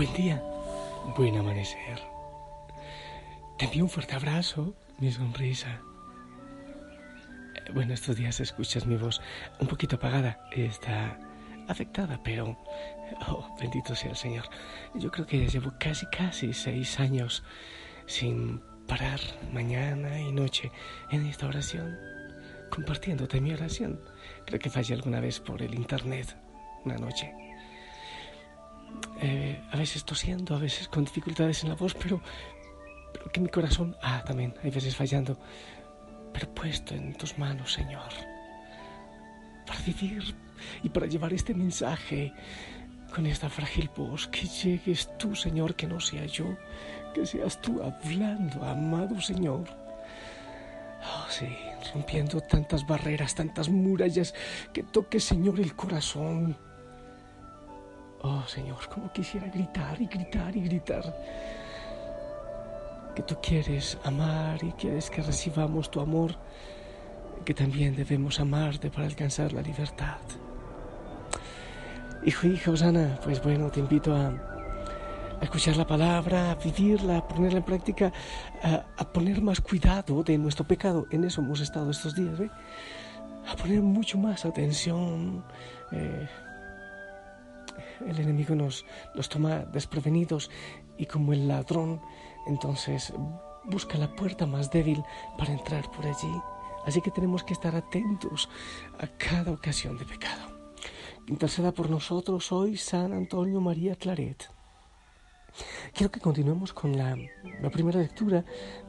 Buen día, buen amanecer. Te envío un fuerte abrazo, mi sonrisa. Bueno, estos días escuchas mi voz un poquito apagada. Está afectada, pero... Oh, bendito sea el Señor. Yo creo que llevo casi, casi seis años sin parar mañana y noche en esta oración, compartiéndote mi oración. Creo que fallé alguna vez por el internet una noche. Eh, a veces tosiendo, a veces con dificultades en la voz, pero, pero que mi corazón, ah, también, hay veces fallando, pero puesto en tus manos, Señor, para vivir y para llevar este mensaje con esta frágil voz, que llegues tú, Señor, que no sea yo, que seas tú hablando, amado Señor. Oh, sí, rompiendo tantas barreras, tantas murallas, que toque, Señor, el corazón. Oh Señor, como quisiera gritar y gritar y gritar. Que tú quieres amar y quieres que recibamos tu amor, que también debemos amarte para alcanzar la libertad. Hijo, hija, Osana, pues bueno, te invito a, escuchar la palabra, a vivirla, a ponerla en práctica, a, a, poner más cuidado de nuestro pecado. En eso hemos estado estos días, ¿ve? A poner mucho más atención. Eh, el enemigo nos, nos toma desprevenidos y como el ladrón, entonces busca la puerta más débil para entrar por allí. Así que tenemos que estar atentos a cada ocasión de pecado. Interceda por nosotros hoy San Antonio María Claret. Quiero que continuemos con la, la, primera lectura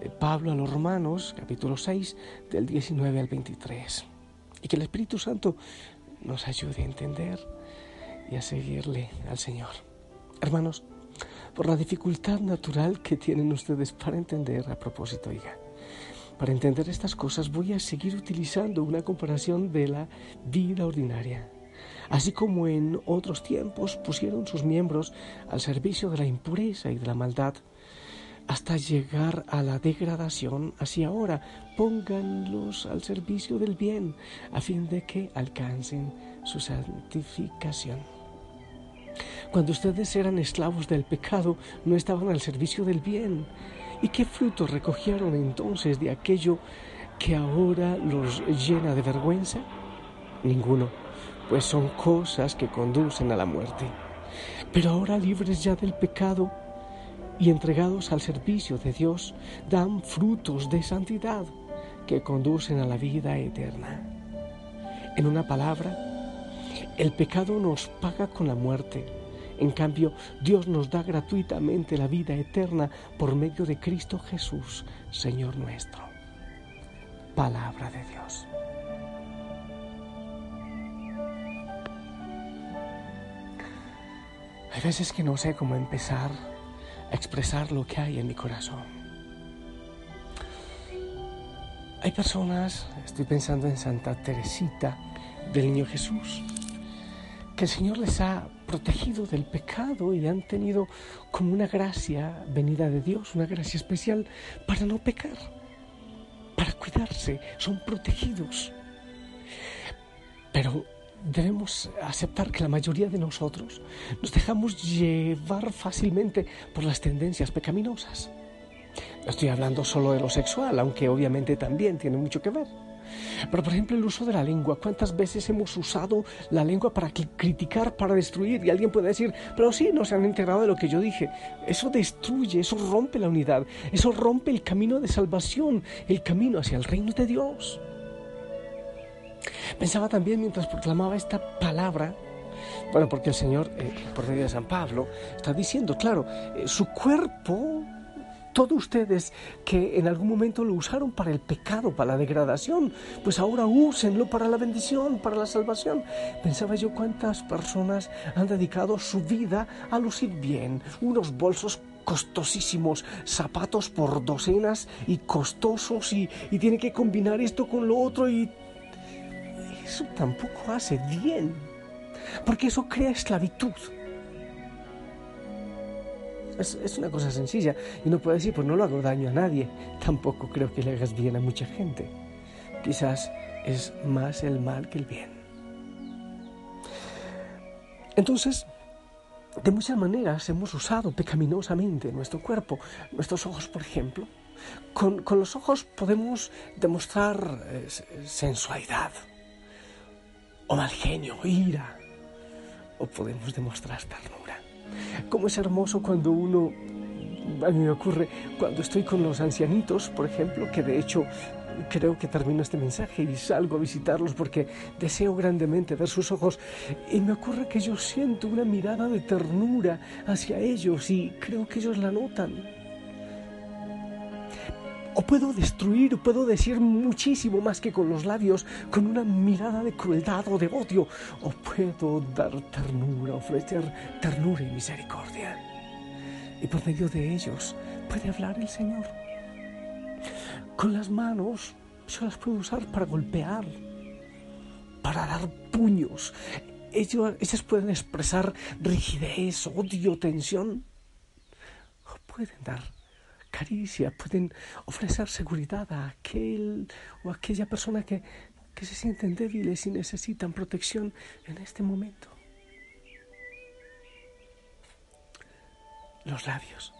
de Pablo a los Romanos, capítulo 6, del 19 al 23. Y que el Espíritu Santo nos ayude a entender y a seguirle al Señor. Hermanos, por la dificultad natural que tienen ustedes para entender a propósito, oiga, para entender estas cosas voy a seguir utilizando una comparación de la vida ordinaria. Así como en otros tiempos pusieron sus miembros al servicio de la impureza y de la maldad, hasta llegar a la degradación, así ahora pónganlos al servicio del bien, a fin de que alcancen su santificación. Cuando ustedes eran esclavos del pecado, no estaban al servicio del bien. ¿Y qué fruto recogieron entonces de aquello que ahora los llena de vergüenza? Ninguno, pues son cosas que conducen a la muerte. Pero ahora libres ya del pecado y entregados al servicio de Dios, dan frutos de santidad que conducen a la vida eterna. En una palabra, el pecado nos paga con la muerte. En cambio, Dios nos da gratuitamente la vida eterna por medio de Cristo Jesús, Señor nuestro. Palabra de Dios. Hay veces que no sé cómo empezar a expresar lo que hay en mi corazón. Hay personas, estoy pensando en Santa Teresita del Niño Jesús, que el Señor les ha protegido del pecado y han tenido como una gracia venida de Dios, una gracia especial para no pecar, para cuidarse, son protegidos. Pero debemos aceptar que la mayoría de nosotros nos dejamos llevar fácilmente por las tendencias pecaminosas. No estoy hablando solo de lo sexual, aunque obviamente también tiene mucho que ver. Pero por ejemplo el uso de la lengua, ¿cuántas veces hemos usado la lengua para criticar, para destruir? Y alguien puede decir, pero sí, no se han enterado de lo que yo dije. Eso destruye, eso rompe la unidad, eso rompe el camino de salvación, el camino hacia el reino de Dios. Pensaba también mientras proclamaba esta palabra, bueno, porque el Señor, eh, por medio de San Pablo, está diciendo, claro, eh, su cuerpo todos ustedes que en algún momento lo usaron para el pecado, para la degradación, pues ahora úsenlo para la bendición, para la salvación. Pensaba yo cuántas personas han dedicado su vida a lucir bien, unos bolsos costosísimos, zapatos por docenas y costosos y, y tiene que combinar esto con lo otro y eso tampoco hace bien, porque eso crea esclavitud. Es, una cosa sencilla y no puede decir, pues no lo hago daño a nadie. Tampoco creo que le hagas bien a mucha gente. Quizás es más el mal que el bien. Entonces, de muchas maneras hemos usado pecaminosamente nuestro cuerpo, nuestros ojos, por ejemplo. Con, con los ojos podemos demostrar eh, sensualidad, o mal genio, ira, o podemos demostrar ternura. Cómo es hermoso cuando uno, a mí me ocurre, cuando estoy con los ancianitos, por ejemplo, que de hecho creo que termino este mensaje y salgo a visitarlos porque deseo grandemente ver sus ojos y me ocurre que yo siento una mirada de ternura hacia ellos y creo que ellos la notan. O puedo destruir, puedo decir muchísimo más que con los labios, con una mirada de crueldad o de odio. O puedo dar ternura, ofrecer ternura y misericordia. Y por medio de ellos puede hablar el Señor. Con las manos yo las puedo usar para golpear, para dar puños. Ellos, ellas pueden expresar rigidez, odio, tensión. O pueden dar caricia, pueden ofrecer seguridad a aquel o aquella persona que, que se sienten débiles y necesitan protección en este momento. Los labios.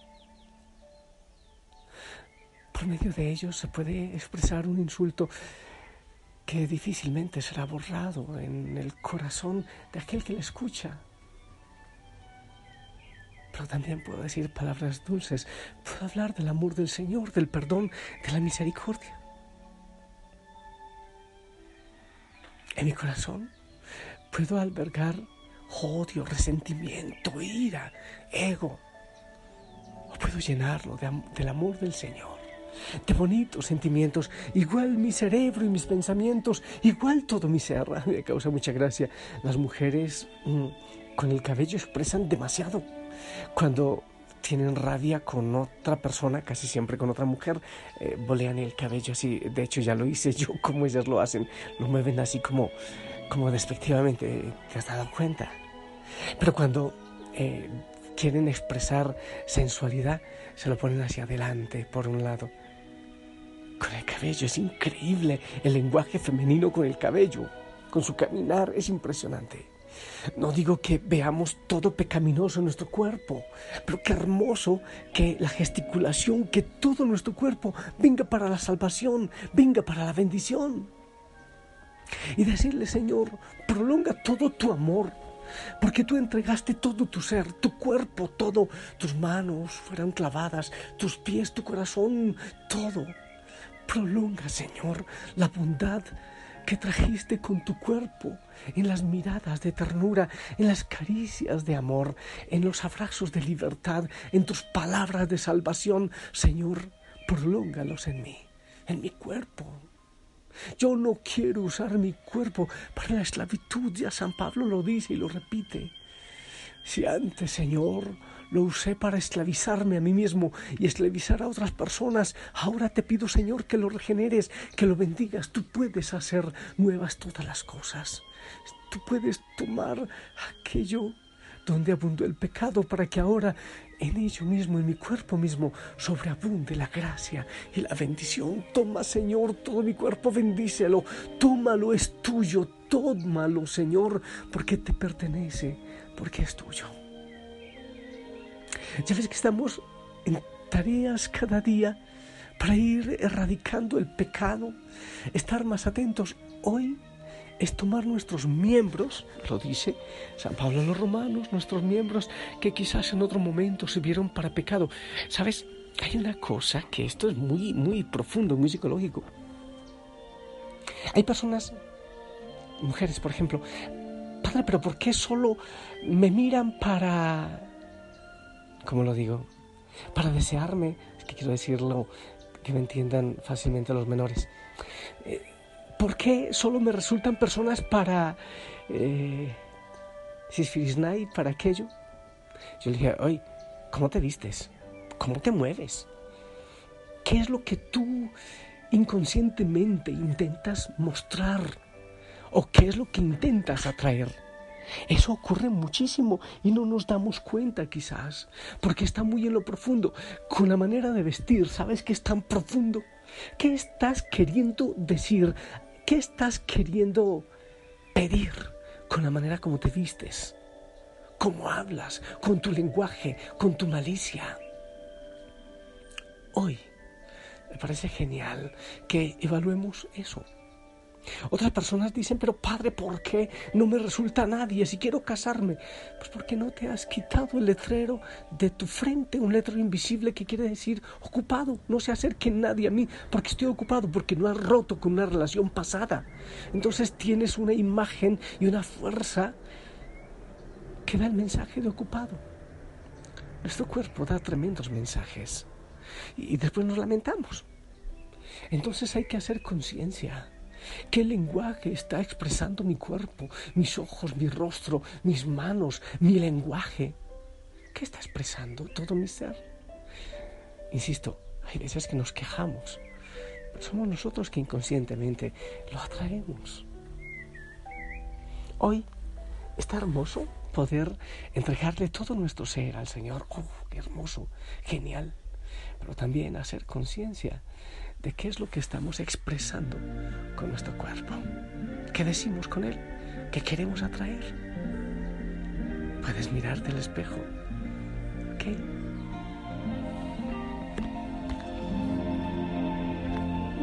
Por medio de ellos se puede expresar un insulto que difícilmente será borrado en el corazón de aquel que le escucha pero también puedo decir palabras dulces, puedo hablar del amor del Señor, del perdón, de la misericordia. En mi corazón puedo albergar odio, resentimiento, ira, ego. Puedo llenarlo del amor del Señor, de bonitos sentimientos. Igual mi cerebro y mis pensamientos, igual todo mi ser. Me causa mucha gracia. Las mujeres mm, con el cabello expresan demasiado cuando tienen rabia con otra persona, casi siempre con otra mujer, eh, bolean el cabello así. De hecho, ya lo hice yo, como ellas lo hacen. Lo mueven así como, como despectivamente. ¿Te has dado cuenta? Pero cuando eh, quieren expresar sensualidad, se lo ponen hacia adelante, por un lado. Con el cabello, es increíble el lenguaje femenino con el cabello, con su caminar, es impresionante. No digo que veamos todo pecaminoso en nuestro cuerpo, pero qué hermoso que la gesticulación, que todo nuestro cuerpo venga para la salvación, venga para la bendición. Y decirle, Señor, prolonga todo tu amor, porque tú entregaste todo tu ser, tu cuerpo, todo, tus manos fueron clavadas, tus pies, tu corazón, todo. Prolonga, Señor, la bondad que trajiste con tu cuerpo, en las miradas de ternura, en las caricias de amor, en los abrazos de libertad, en tus palabras de salvación. Señor, prolóngalos en mí, en mi cuerpo. Yo no quiero usar mi cuerpo para la esclavitud, ya San Pablo lo dice y lo repite. Si antes, Señor, lo usé para esclavizarme a mí mismo y esclavizar a otras personas. Ahora te pido, Señor, que lo regeneres, que lo bendigas. Tú puedes hacer nuevas todas las cosas. Tú puedes tomar aquello donde abundó el pecado para que ahora en ello mismo, en mi cuerpo mismo, sobreabunde la gracia y la bendición. Toma, Señor, todo mi cuerpo, bendícelo. Tómalo, es tuyo. Tómalo, Señor, porque te pertenece, porque es tuyo. Ya ves que estamos en tareas cada día para ir erradicando el pecado, estar más atentos. Hoy es tomar nuestros miembros, lo dice San Pablo en los Romanos, nuestros miembros que quizás en otro momento se vieron para pecado. ¿Sabes? Hay una cosa que esto es muy, muy profundo, muy psicológico. Hay personas, mujeres por ejemplo, Padre, pero ¿por qué solo me miran para, ¿cómo lo digo? Para desearme, es que quiero decirlo, que me entiendan fácilmente los menores. Eh, ¿Por qué solo me resultan personas para... Eh, para aquello? Yo le dije, oye, ¿cómo te vistes? ¿Cómo te mueves? ¿Qué es lo que tú inconscientemente intentas mostrar? ¿O qué es lo que intentas atraer? Eso ocurre muchísimo y no nos damos cuenta quizás, porque está muy en lo profundo. Con la manera de vestir, ¿sabes qué es tan profundo? ¿Qué estás queriendo decir? ¿Qué estás queriendo pedir con la manera como te vistes? ¿Cómo hablas? Con tu lenguaje, con tu malicia. Hoy me parece genial que evaluemos eso. Otras personas dicen, pero padre, ¿por qué no me resulta nadie si quiero casarme? Pues porque no te has quitado el letrero de tu frente, un letrero invisible que quiere decir ocupado, no se acerque nadie a mí porque estoy ocupado, porque no has roto con una relación pasada. Entonces tienes una imagen y una fuerza que da el mensaje de ocupado. Nuestro cuerpo da tremendos mensajes y después nos lamentamos. Entonces hay que hacer conciencia ¿Qué lenguaje está expresando mi cuerpo, mis ojos, mi rostro, mis manos, mi lenguaje? ¿Qué está expresando todo mi ser? Insisto, hay veces que nos quejamos, pero somos nosotros que inconscientemente lo atraemos. Hoy está hermoso poder entregarle todo nuestro ser al Señor. ¡Oh, qué hermoso! Genial. Pero también hacer conciencia de qué es lo que estamos expresando con nuestro cuerpo. ¿Qué decimos con él? ¿Qué queremos atraer? Puedes mirarte al espejo. ¿Qué?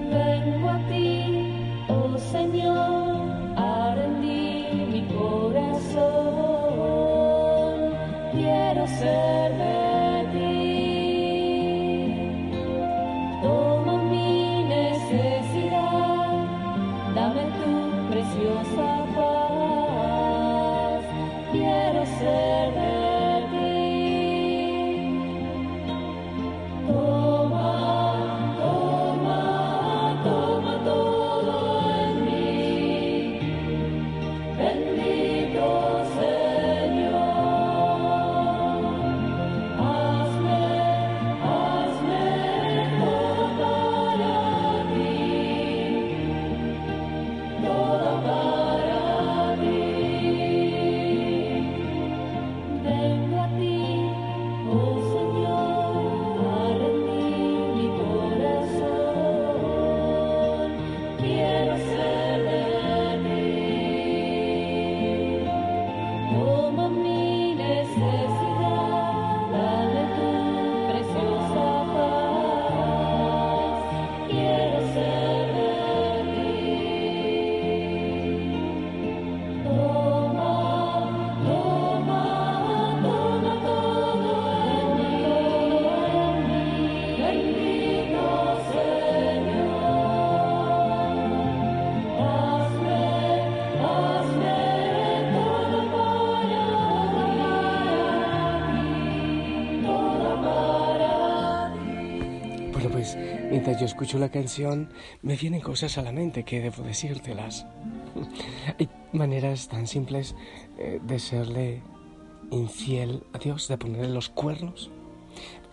Vengo a ti, oh Señor, a rendir mi corazón. Quiero ser yo escucho la canción, me vienen cosas a la mente que debo decírtelas. Hay maneras tan simples eh, de serle infiel a Dios, de ponerle los cuernos,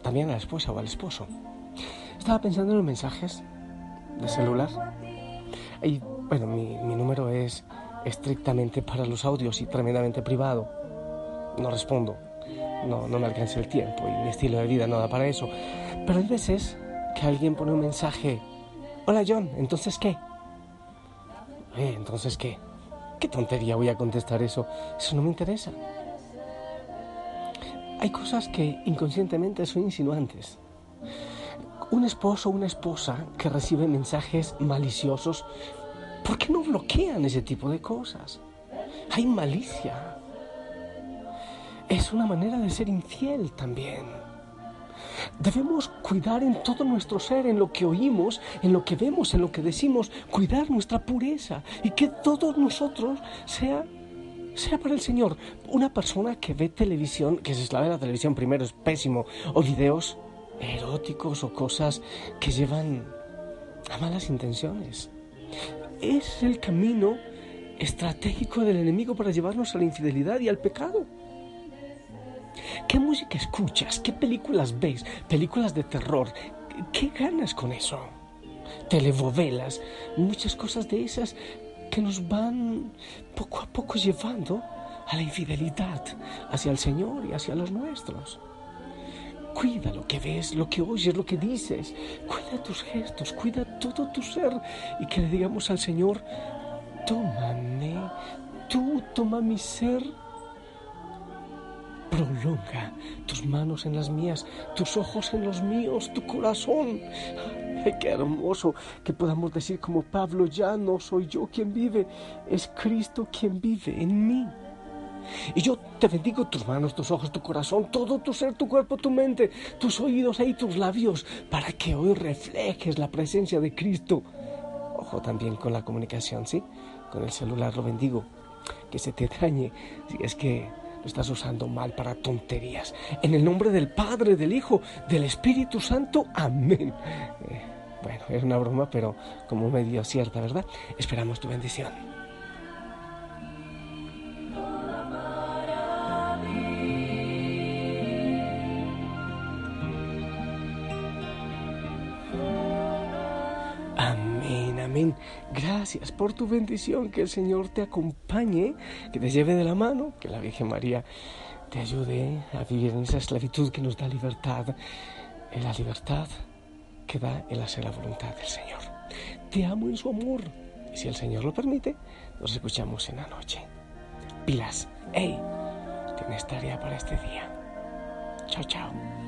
también a la esposa o al esposo. Estaba pensando en los mensajes de celular. Y bueno, mi, mi número es estrictamente para los audios y tremendamente privado. No respondo, no, no me alcanza el tiempo y mi estilo de vida no da para eso. Pero hay veces que alguien pone un mensaje, hola John, ¿entonces qué? Eh, ¿entonces qué? ¿Qué tontería voy a contestar eso? Eso no me interesa. Hay cosas que inconscientemente son insinuantes. Un esposo o una esposa que recibe mensajes maliciosos, ¿por qué no bloquean ese tipo de cosas? Hay malicia. Es una manera de ser infiel también. Debemos cuidar en todo nuestro ser, en lo que oímos, en lo que vemos, en lo que decimos, cuidar nuestra pureza y que todos nosotros sea sea para el Señor. Una persona que ve televisión, que se esclava la televisión primero es pésimo, o videos eróticos o cosas que llevan a malas intenciones. Es el camino estratégico del enemigo para llevarnos a la infidelidad y al pecado. ¿Qué música escuchas? ¿Qué películas ves? ¿Películas de terror? ¿Qué ganas con eso? Televovelas, muchas cosas de esas que nos van poco a poco llevando a la infidelidad hacia el Señor y hacia los nuestros. Cuida lo que ves, lo que oyes, lo que dices. Cuida tus gestos, cuida todo tu ser y que le digamos al Señor, tómame, tú toma mi ser Prolonga tus manos en las mías, tus ojos en los míos, tu corazón. Qué hermoso que podamos decir como Pablo, ya no soy yo quien vive, es Cristo quien vive en mí. Y yo te bendigo tus manos, tus ojos, tu corazón, todo tu ser, tu cuerpo, tu mente, tus oídos y tus labios, para que hoy reflejes la presencia de Cristo. Ojo también con la comunicación, ¿sí? Con el celular lo bendigo. Que se te dañe si es que lo estás usando mal para tonterías. En el nombre del Padre, del Hijo, del Espíritu Santo. Amén. Eh, bueno, es una broma, pero como medio cierta, ¿verdad? Esperamos tu bendición. Gracias por tu bendición. Que el Señor te acompañe, que te lleve de la mano, que la Virgen María te ayude a vivir en esa esclavitud que nos da libertad, en la libertad que da el hacer la voluntad del Señor. Te amo en su amor. Y si el Señor lo permite, nos escuchamos en la noche. Pilas, hey, tienes tarea para este día. Chao, chao.